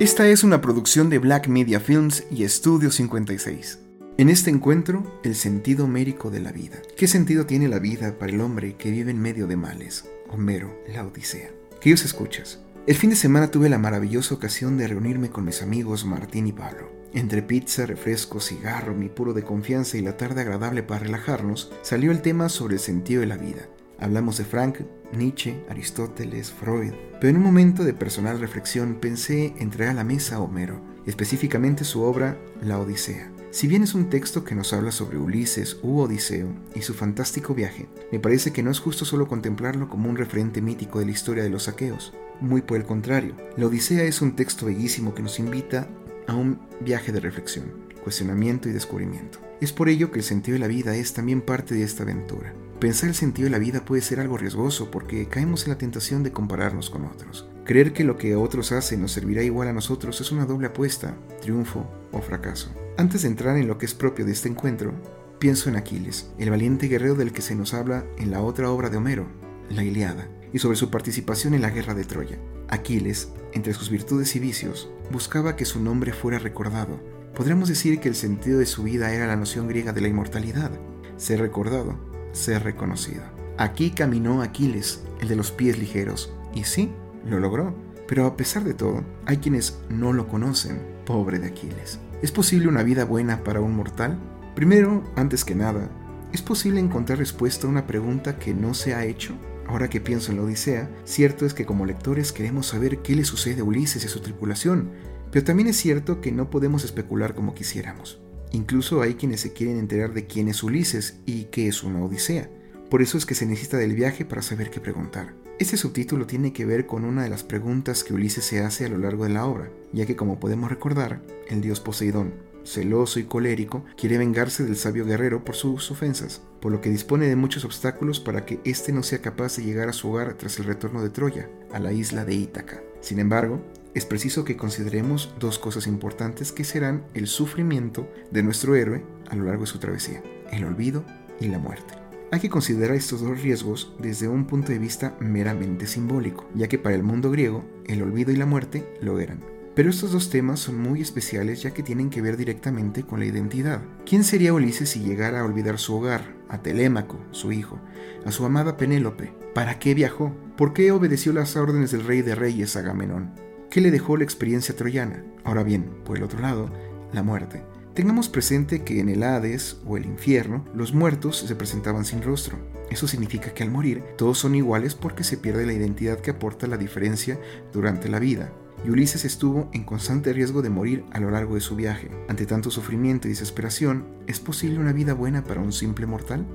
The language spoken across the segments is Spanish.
Esta es una producción de Black Media Films y Estudio 56. En este encuentro, el sentido mérico de la vida. ¿Qué sentido tiene la vida para el hombre que vive en medio de males? Homero, la Odisea. Queridos escuchas, el fin de semana tuve la maravillosa ocasión de reunirme con mis amigos Martín y Pablo. Entre pizza, refresco, cigarro, mi puro de confianza y la tarde agradable para relajarnos, salió el tema sobre el sentido de la vida. Hablamos de Frank, Nietzsche, Aristóteles, Freud, pero en un momento de personal reflexión pensé en traer a la mesa a Homero, específicamente su obra La Odisea. Si bien es un texto que nos habla sobre Ulises u Odiseo y su fantástico viaje, me parece que no es justo solo contemplarlo como un referente mítico de la historia de los saqueos. Muy por el contrario, La Odisea es un texto bellísimo que nos invita a un viaje de reflexión, cuestionamiento y descubrimiento. Es por ello que el sentido de la vida es también parte de esta aventura. Pensar el sentido de la vida puede ser algo riesgoso porque caemos en la tentación de compararnos con otros. Creer que lo que otros hacen nos servirá igual a nosotros es una doble apuesta, triunfo o fracaso. Antes de entrar en lo que es propio de este encuentro, pienso en Aquiles, el valiente guerrero del que se nos habla en la otra obra de Homero, la Iliada, y sobre su participación en la guerra de Troya. Aquiles, entre sus virtudes y vicios, buscaba que su nombre fuera recordado. Podríamos decir que el sentido de su vida era la noción griega de la inmortalidad, ser recordado, ser reconocido. Aquí caminó Aquiles, el de los pies ligeros, y sí, lo logró. Pero a pesar de todo, hay quienes no lo conocen, pobre de Aquiles. ¿Es posible una vida buena para un mortal? Primero, antes que nada, ¿es posible encontrar respuesta a una pregunta que no se ha hecho? Ahora que pienso en la Odisea, cierto es que como lectores queremos saber qué le sucede a Ulises y a su tripulación, pero también es cierto que no podemos especular como quisiéramos. Incluso hay quienes se quieren enterar de quién es Ulises y qué es una Odisea. Por eso es que se necesita del viaje para saber qué preguntar. Este subtítulo tiene que ver con una de las preguntas que Ulises se hace a lo largo de la obra, ya que como podemos recordar, el dios Poseidón, celoso y colérico, quiere vengarse del sabio guerrero por sus ofensas, por lo que dispone de muchos obstáculos para que éste no sea capaz de llegar a su hogar tras el retorno de Troya, a la isla de Ítaca. Sin embargo, es preciso que consideremos dos cosas importantes que serán el sufrimiento de nuestro héroe a lo largo de su travesía, el olvido y la muerte. Hay que considerar estos dos riesgos desde un punto de vista meramente simbólico, ya que para el mundo griego el olvido y la muerte lo eran. Pero estos dos temas son muy especiales ya que tienen que ver directamente con la identidad. ¿Quién sería Ulises si llegara a olvidar su hogar, a Telémaco, su hijo, a su amada Penélope? ¿Para qué viajó? ¿Por qué obedeció las órdenes del rey de reyes Agamenón? ¿Qué le dejó la experiencia troyana? Ahora bien, por el otro lado, la muerte. Tengamos presente que en el Hades o el infierno los muertos se presentaban sin rostro. Eso significa que al morir todos son iguales porque se pierde la identidad que aporta la diferencia durante la vida. Y Ulises estuvo en constante riesgo de morir a lo largo de su viaje. Ante tanto sufrimiento y desesperación, ¿es posible una vida buena para un simple mortal?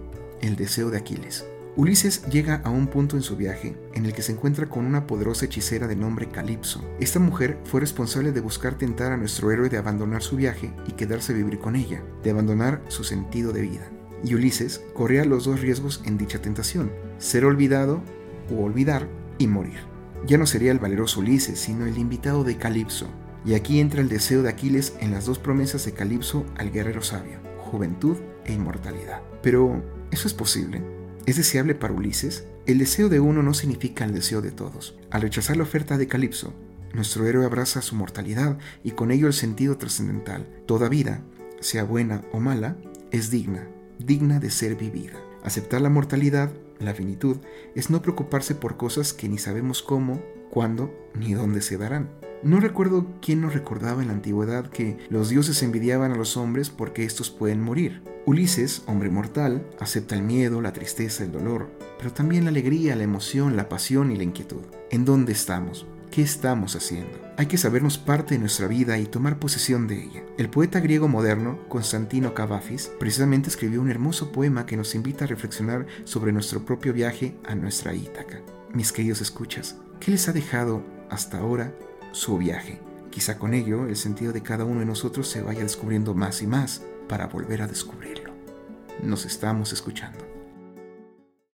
El deseo de Aquiles. Ulises llega a un punto en su viaje en el que se encuentra con una poderosa hechicera de nombre Calipso. Esta mujer fue responsable de buscar tentar a nuestro héroe de abandonar su viaje y quedarse a vivir con ella, de abandonar su sentido de vida. Y Ulises corría los dos riesgos en dicha tentación, ser olvidado o olvidar y morir. Ya no sería el valeroso Ulises, sino el invitado de Calipso. Y aquí entra el deseo de Aquiles en las dos promesas de Calipso al guerrero sabio, juventud e inmortalidad. Pero, ¿eso es posible? ¿Es deseable para Ulises? El deseo de uno no significa el deseo de todos. Al rechazar la oferta de Calipso, nuestro héroe abraza su mortalidad y con ello el sentido trascendental. Toda vida, sea buena o mala, es digna, digna de ser vivida. Aceptar la mortalidad, la finitud, es no preocuparse por cosas que ni sabemos cómo, cuándo ni dónde se darán. No recuerdo quién nos recordaba en la antigüedad que los dioses envidiaban a los hombres porque estos pueden morir. Ulises, hombre mortal, acepta el miedo, la tristeza, el dolor, pero también la alegría, la emoción, la pasión y la inquietud. ¿En dónde estamos? ¿Qué estamos haciendo? Hay que sabernos parte de nuestra vida y tomar posesión de ella. El poeta griego moderno, Constantino Cavafis, precisamente escribió un hermoso poema que nos invita a reflexionar sobre nuestro propio viaje a nuestra Ítaca. Mis queridos escuchas, ¿qué les ha dejado hasta ahora su viaje. Quizá con ello el sentido de cada uno de nosotros se vaya descubriendo más y más para volver a descubrirlo. Nos estamos escuchando.